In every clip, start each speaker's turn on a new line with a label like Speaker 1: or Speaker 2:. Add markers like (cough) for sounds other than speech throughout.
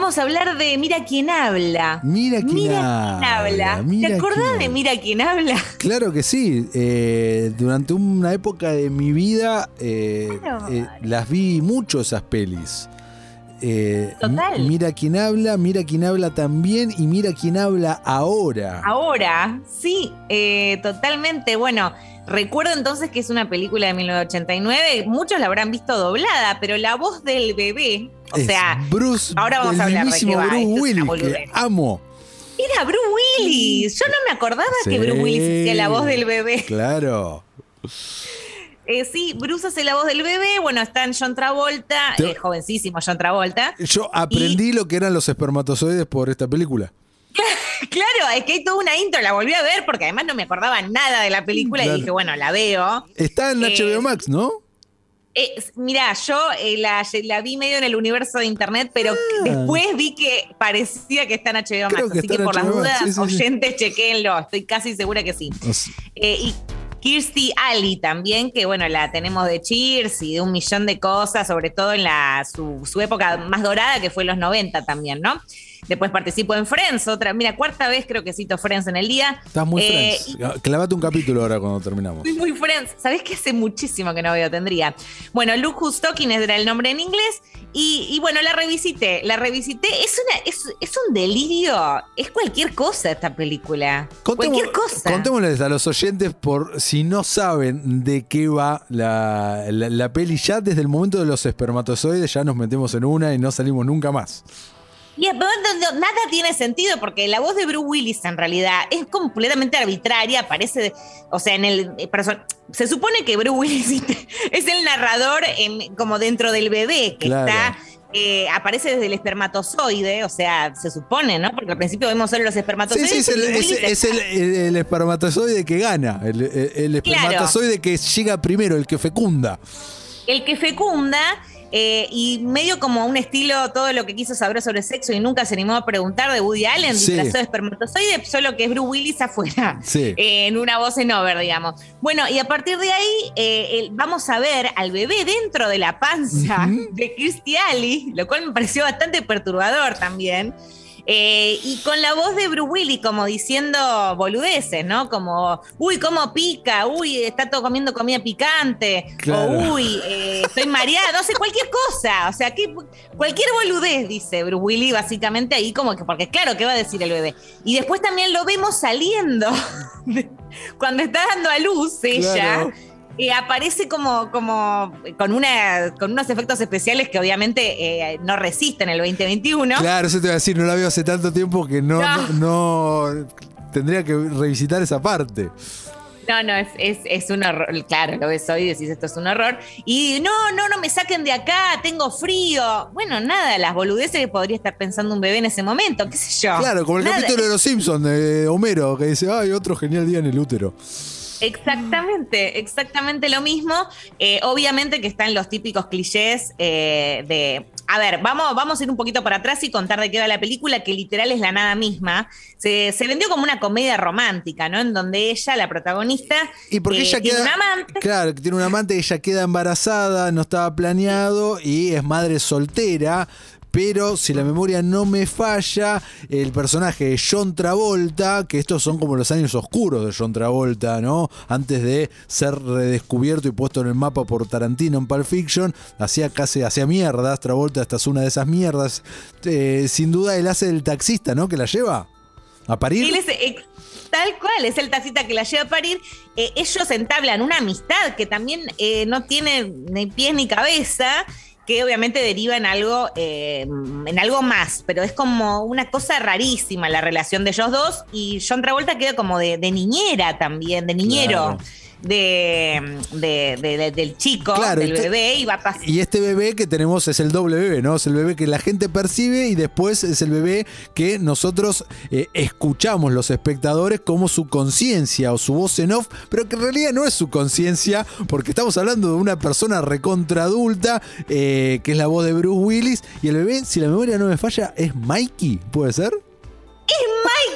Speaker 1: Vamos a hablar de Mira quién habla.
Speaker 2: Mira quién
Speaker 1: Mira quién
Speaker 2: habla, mira
Speaker 1: ¿Te acordás
Speaker 2: quién
Speaker 1: de. Mira quién habla?
Speaker 2: Claro que sí. eh, durante una época de mi vida eh,
Speaker 1: Claro.
Speaker 2: eh, las vi mucho esas pelis.
Speaker 1: Total.
Speaker 2: Mira quién habla, mira quién habla también y mira quién habla ahora.
Speaker 1: Ahora, sí, totalmente. Bueno, recuerdo entonces que es una película de 1989. Muchos la habrán visto doblada, pero la voz del bebé, o
Speaker 2: Es
Speaker 1: sea,
Speaker 2: Bruce,
Speaker 1: ahora vamos
Speaker 2: el
Speaker 1: a hablar de qué va,
Speaker 2: Bruce Willis, que amo.
Speaker 1: era Bruce Willis. Yo no me acordaba que. Bruce Willis hacía la voz del bebé.
Speaker 2: Claro. (laughs)
Speaker 1: Eh, sí, Bruce hace la voz del bebé. Bueno, están John Travolta,
Speaker 2: Te-
Speaker 1: eh, jovencísimo John Travolta.
Speaker 2: Yo aprendí lo que eran los espermatozoides por esta película. (laughs)
Speaker 1: Claro, es que hay toda una intro, la volví a ver porque además no me acordaba nada de la película
Speaker 2: Claro.
Speaker 1: y dije, bueno, la veo.
Speaker 2: Está en
Speaker 1: Eh,
Speaker 2: HBO Max, ¿no?
Speaker 1: Eh, mirá, yo eh, la, la vi medio en el universo de internet, pero
Speaker 2: Ah.
Speaker 1: después vi que parecía que está en HBO Max.
Speaker 2: Que
Speaker 1: así que por las dudas,
Speaker 2: sí, sí, sí.
Speaker 1: oyentes, chequéenlo. Estoy casi segura que sí.
Speaker 2: Sea,
Speaker 1: Eh, y Kirstie Alley también, que bueno, la tenemos de Cheers y de un millón de cosas, sobre todo en la, su, su época más dorada, que fue los 90 también, ¿no? Después participó en Friends, otra, mira, cuarta vez creo que cito Friends en el día.
Speaker 2: estás muy
Speaker 1: Eh,
Speaker 2: friends. Clavate un capítulo ahora cuando terminamos.
Speaker 1: Muy Friends. ¿Sabés que hace muchísimo que no veo? Tendría. Bueno, Luke Who's Talking era el nombre en inglés. Y, y bueno, la revisité. La revisité. Es, una, es, es un delirio. Es cualquier cosa esta película. cualquier cosa.
Speaker 2: Contémosles a los oyentes por si no saben de qué va la, la- la peli. Ya desde el momento de los espermatozoides ya nos metemos en una y no salimos nunca más.
Speaker 1: Y además no- nada tiene sentido porque la voz de Bruce Willis en realidad es completamente arbitraria, parece, o sea, en el eh, se supone que Bruce Willis (laughs) es el narrador en- como dentro del bebé que
Speaker 2: Claro.
Speaker 1: está eh, aparece desde el espermatozoide, o sea, se supone, ¿no? Porque al principio vemos solo los
Speaker 2: Sí,
Speaker 1: espermatozoides.
Speaker 2: sí, es el,
Speaker 1: y
Speaker 2: es- el- el- el espermatozoide que gana. El,
Speaker 1: Claro.
Speaker 2: espermatozoide que llega primero, el que fecunda.
Speaker 1: el que fecunda eh, y medio como un estilo todo lo que quiso saber sobre sexo y nunca se animó a preguntar de Woody Allen,
Speaker 2: Sí.
Speaker 1: disfrazado de espermatozoide, solo que es Bruce Willis afuera.
Speaker 2: Sí. (laughs)
Speaker 1: eh, en una voz en over, digamos. Bueno, y a partir de ahí eh, el- vamos a ver al bebé dentro de la panza de Kirstie Alley, lo cual me pareció bastante perturbador también. Eh, y con la voz de Bruce Willis como diciendo boludeces, ¿no? Como, uy, cómo pica, uy, está todo comiendo comida picante,
Speaker 2: Claro.
Speaker 1: o uy, eh, estoy mareada, no sé, cualquier cosa, o sea, que, cualquier boludez, dice Bruce Willis, básicamente ahí como que, porque claro, ¿qué va a decir el bebé? Y después también lo vemos saliendo, (laughs) cuando está dando a luz ella.
Speaker 2: Claro.
Speaker 1: Y aparece como, como con, una, con unos efectos especiales que obviamente eh, no resisten el 2021.
Speaker 2: Claro, eso te iba a decir, no la veo hace tanto tiempo que no,
Speaker 1: No.
Speaker 2: no, no- tendría que revisitar esa parte.
Speaker 1: No, no, es, es, es un horror. Claro, lo ves hoy y decís esto es un horror. Y no, no, no me saquen de acá, tengo frío. Bueno, nada, las boludeces que podría estar pensando un bebé en ese momento, qué sé yo.
Speaker 2: Claro, como el
Speaker 1: Nada.
Speaker 2: capítulo de Los Simpsons de Homero, que dice, ay, otro genial día en el útero.
Speaker 1: Exactamente, exactamente lo mismo. Eh, obviamente que están los típicos clichés eh, de. A ver, vamos, vamos a ir un poquito para atrás y contar de qué va la película, que literal es la nada misma. Se, se vendió como una comedia romántica, ¿no? En donde ella, la protagonista,
Speaker 2: Y porque
Speaker 1: eh,
Speaker 2: ella
Speaker 1: tiene
Speaker 2: queda.
Speaker 1: un amante.
Speaker 2: Claro, que tiene un amante, ella queda embarazada, no estaba planeado y es madre soltera. Pero si la memoria no me falla, el personaje de John Travolta, que estos son como los años oscuros de John Travolta, ¿no? Antes de ser redescubierto y puesto en el mapa por Tarantino en Pulp Fiction, hacía casi, hacía mierdas. Travolta esta es una de esas mierdas. Eh, sin duda él hace el taxista, ¿no? Que la lleva a
Speaker 1: es, eh, tal cual, es el taxista que la lleva a parir. Eh, ellos entablan una amistad que también eh, no tiene ni pies ni cabeza, que obviamente deriva en algo, eh, en algo más, pero es como una cosa rarísima la relación de ellos dos. Y John Travolta queda como de, de niñera también, de niñero. De, de- de- de- del chico,
Speaker 2: Claro,
Speaker 1: del
Speaker 2: este-
Speaker 1: bebé, y va pasando.
Speaker 2: Y este bebé que tenemos es el doble bebé, ¿no? Es el bebé que la gente percibe y después es el bebé que nosotros eh, escuchamos los espectadores como su conciencia o su voz en off, pero que en realidad no es su conciencia, porque estamos hablando de una persona recontra adulta, eh, que es la voz de Bruce Willis, y el bebé, si la memoria no me falla, es Mikey, ¿puede ser?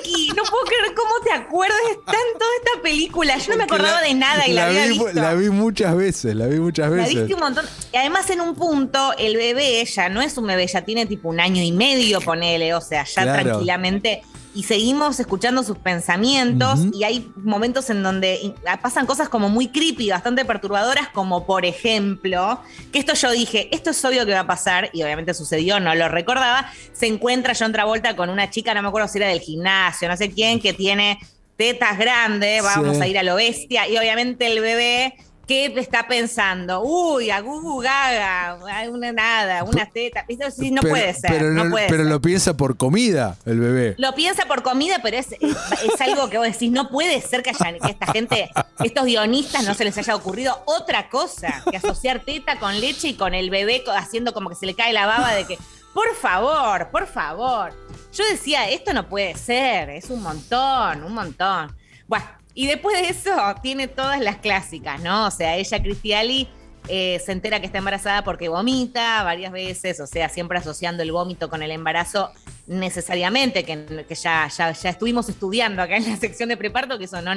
Speaker 1: Mikey, no puedo creer cómo te acuerdas? Está en toda esta película. Yo no me acordaba de nada y la, había
Speaker 2: vi,
Speaker 1: visto.
Speaker 2: La vi muchas veces, la vi muchas
Speaker 1: La
Speaker 2: veces.
Speaker 1: viste un montón. Y además, en un punto, el bebé ya no es un bebé, ya tiene tipo un año y medio, ponele, o sea, ya
Speaker 2: Claro.
Speaker 1: tranquilamente. Y seguimos escuchando sus pensamientos. Y hay momentos en donde in- pasan cosas como muy creepy, bastante perturbadoras, como por ejemplo, que esto yo dije, esto es obvio que va a pasar, y obviamente sucedió, no lo recordaba. Se encuentra John Travolta con una chica, no me acuerdo si era del gimnasio, no sé quién, que tiene tetas grandes, vamos
Speaker 2: Sí.
Speaker 1: a ir a lo bestia, y obviamente el bebé que está pensando, uy, a Gugu Gaga, una nada, una teta, sí no
Speaker 2: Pero-
Speaker 1: puede ser,
Speaker 2: Pero,
Speaker 1: no
Speaker 2: no-
Speaker 1: puede
Speaker 2: pero
Speaker 1: ser.
Speaker 2: lo piensa por comida, el bebé.
Speaker 1: Lo piensa por comida, pero es, es algo que vos decís, no puede ser que, haya- que esta gente, estos guionistas, no se les haya ocurrido otra cosa que asociar teta con leche y con el bebé haciendo como que se le cae la baba de que, por favor, por favor. Yo decía, esto no puede ser, es un montón, un montón. Bueno, y después de eso tiene todas las clásicas, ¿no? O sea, ella, Cristiali, eh, se entera que está embarazada porque vomita varias veces, o sea, siempre asociando el vómito con el embarazo necesariamente, que, ya, ya, ya estuvimos estudiando acá en la sección de preparto, que eso no,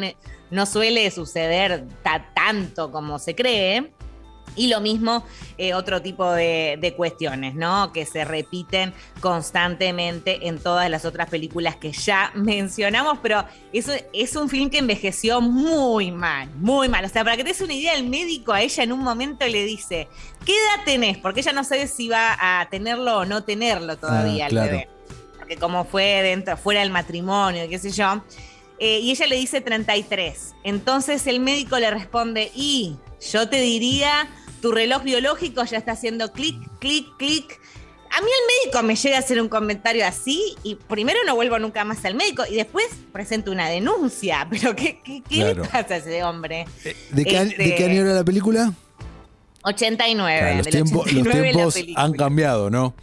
Speaker 1: no suele suceder ta- tanto como se cree. Y lo mismo, eh, otro tipo de, de cuestiones, ¿no? Que se repiten constantemente en todas las otras películas que ya (laughs) mencionamos, pero eso es un film que envejeció muy mal, muy mal. O sea, para que te des una idea, el médico a ella en un momento le dice, ¿qué edad tenés? Porque ella no sabe si va a tenerlo o no tenerlo todavía
Speaker 2: Ah,
Speaker 1: el
Speaker 2: claro.
Speaker 1: bebé. Porque como fue dentro, fuera del matrimonio, qué sé yo. Eh, y ella le dice 33. Entonces el médico le responde, y yo te diría, tu reloj biológico ya está haciendo clic, clic, clic. A mí el médico me llega a hacer un comentario así y primero no vuelvo nunca más al médico y después presento una denuncia. (laughs) Pero ¿qué, qué, qué
Speaker 2: Claro.
Speaker 1: le pasa a ese hombre?
Speaker 2: ¿De qué, año-
Speaker 1: Este-
Speaker 2: de qué año era la película?
Speaker 1: 89.
Speaker 2: Claro, los,
Speaker 1: del
Speaker 2: tiempos,
Speaker 1: 89
Speaker 2: han cambiado, ¿no?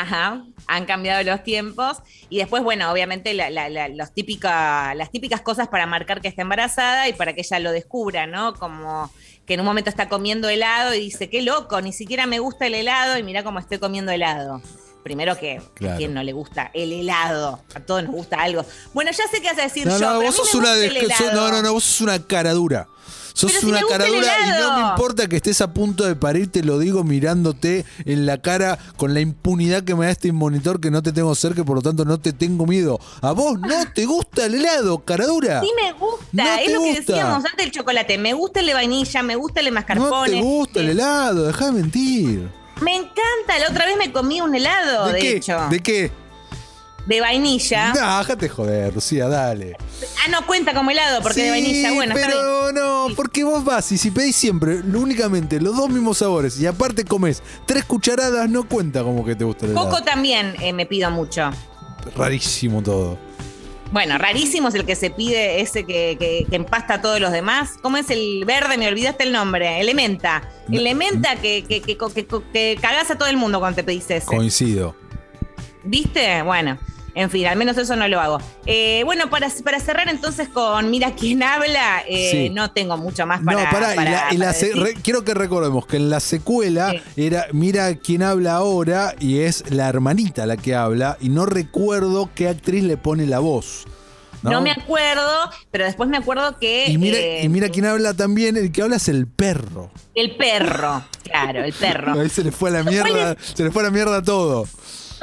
Speaker 1: Ajá, han cambiado los tiempos. Y después, bueno, obviamente la- la- la- los típica, las típicas cosas para marcar que está embarazada y para que ella lo descubra, ¿no? Como que en un momento está comiendo helado y dice, qué loco, ni siquiera me gusta el helado y mira cómo estoy comiendo helado. Primero que
Speaker 2: Claro.
Speaker 1: a quién no le gusta el helado, a todos nos gusta algo. Bueno, ya sé qué vas a decir
Speaker 2: No,
Speaker 1: yo.
Speaker 2: no,
Speaker 1: pero a
Speaker 2: vos
Speaker 1: mí me
Speaker 2: sos una
Speaker 1: gusta
Speaker 2: de-
Speaker 1: el
Speaker 2: sos-
Speaker 1: helado.
Speaker 2: no, no, no, vos sos una cara dura. Sos
Speaker 1: Pero si
Speaker 2: una
Speaker 1: gusta
Speaker 2: cara dura y no me importa que estés a punto de parir, te lo digo mirándote en la cara con la impunidad que me da este monitor que no te tengo cerca y por lo tanto no te tengo miedo. ¿A vos no te gusta el helado, cara dura?
Speaker 1: Sí me gusta,
Speaker 2: No
Speaker 1: es lo que decíamos antes del chocolate. Me gusta el de vainilla, me gusta el de
Speaker 2: No
Speaker 1: mascarpone.
Speaker 2: te gusta el helado, dejá de mentir.
Speaker 1: Me encanta, la otra vez me comí un helado, de,
Speaker 2: ¿De qué?
Speaker 1: hecho.
Speaker 2: ¿De qué?
Speaker 1: De vainilla.
Speaker 2: No, déjate joder, Lucía, dale.
Speaker 1: Ah, no cuenta como helado porque de vainilla, bueno, está bien.
Speaker 2: pero no, porque vos vas y si pedís siempre, únicamente los dos mismos sabores y aparte comes tres cucharadas, no cuenta como que te gusta el helado.
Speaker 1: Coco también eh, me pido mucho.
Speaker 2: Rarísimo todo.
Speaker 1: Bueno, rarísimo es el que se pide, ese que, que, que empasta a todos los demás. ¿Cómo es el verde? Me olvidaste el nombre. Elementa.
Speaker 2: No.
Speaker 1: Elementa que, que, que, que, que cagás a todo el mundo cuando te pedís ese.
Speaker 2: Coincido.
Speaker 1: ¿Viste? Bueno, en fin, al menos eso no lo hago. Eh, bueno, para, para cerrar entonces con Mira quién habla, eh,
Speaker 2: Sí.
Speaker 1: no tengo mucho más para.
Speaker 2: no, pará,
Speaker 1: para-
Speaker 2: y la
Speaker 1: para
Speaker 2: se-
Speaker 1: decir.
Speaker 2: re- quiero que recordemos que en la secuela
Speaker 1: Sí.
Speaker 2: era Mira quién habla ahora y es la hermanita la que habla y no recuerdo qué actriz le pone la voz. ¿no?
Speaker 1: ¿no? me acuerdo, pero después me acuerdo que.
Speaker 2: y mira,
Speaker 1: eh,
Speaker 2: y mira quién habla también, el que habla es el perro.
Speaker 1: El perro, claro, el perro. (laughs)
Speaker 2: Ahí se le fue a la
Speaker 1: ¿Cuál
Speaker 2: mierda, se le fue a la mierda todo.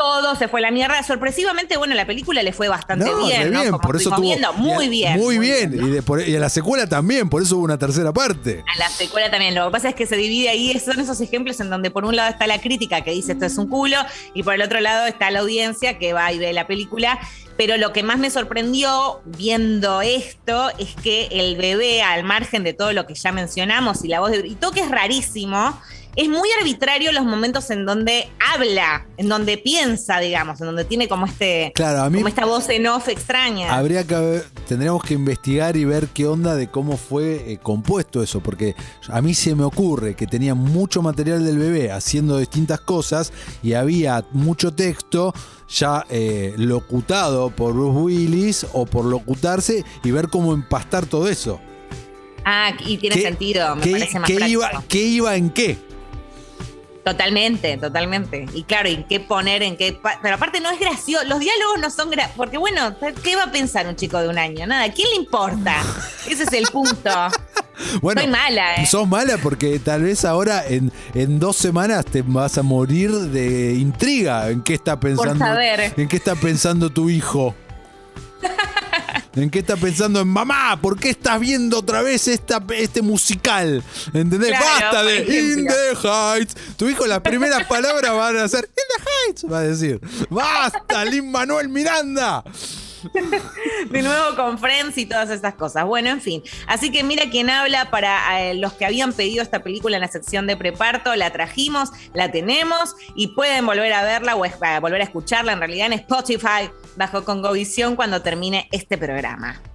Speaker 1: Todo se fue la mierda. Sorpresivamente, bueno, la película le fue bastante
Speaker 2: No,
Speaker 1: bien,
Speaker 2: re
Speaker 1: ¿no?
Speaker 2: bien,
Speaker 1: Como
Speaker 2: por eso tuvo
Speaker 1: viendo, muy bien.
Speaker 2: Muy bien, y, de- por- y a la secuela también, por eso hubo una tercera parte.
Speaker 1: A la secuela también. Lo que pasa es que se divide ahí, son esos ejemplos en donde por un lado está la crítica que dice esto es un culo, y por el otro lado está la audiencia que va y ve la película. Pero lo que más me sorprendió viendo esto es que el bebé, al margen de todo lo que ya mencionamos, y la voz de Brito, que es rarísimo, es muy arbitrario los momentos en donde habla, en donde piensa, digamos, en donde tiene como este,
Speaker 2: Claro, a mí
Speaker 1: como esta voz en off extraña.
Speaker 2: habría que tendríamos que investigar y ver qué onda de cómo fue eh, compuesto eso, porque a mí se me ocurre que tenía mucho material del bebé haciendo distintas cosas y había mucho texto ya eh, locutado por Bruce Willis o por locutarse y ver cómo empastar todo eso.
Speaker 1: Ah, y tiene
Speaker 2: ¿Qué-
Speaker 1: sentido, me
Speaker 2: ¿Qué,
Speaker 1: parece más
Speaker 2: qué
Speaker 1: práctico.
Speaker 2: iba, ¿Qué iba en qué?
Speaker 1: Totalmente, totalmente. Y claro, ¿y qué poner en qué? Pero aparte no es gracioso, los diálogos no son graciosos, porque bueno, ¿qué va a pensar un chico de un año? Nada, ¿quién le importa? Ese es el punto. (laughs)
Speaker 2: Bueno,
Speaker 1: Soy mala, ¿eh?
Speaker 2: Sos mala porque tal vez ahora en, en dos semanas te vas a morir de intriga en qué está pensando.
Speaker 1: saber.
Speaker 2: En qué está pensando tu hijo. ¿En qué está pensando en mamá? ¿Por qué estás viendo otra vez esta, este musical? ¿Entendés?
Speaker 1: Claro,
Speaker 2: Basta de In the Heights. Tu hijo las primeras palabras van a ser In the Heights, va a decir. Basta, Lin Manuel Miranda.
Speaker 1: De nuevo con Friends y todas estas cosas. Bueno, en fin. Así que mira quién habla para eh, los que habían pedido esta película en la sección de preparto. La trajimos, la tenemos y pueden volver a verla o a volver a escucharla en realidad en Spotify bajo Congovisión cuando termine este programa.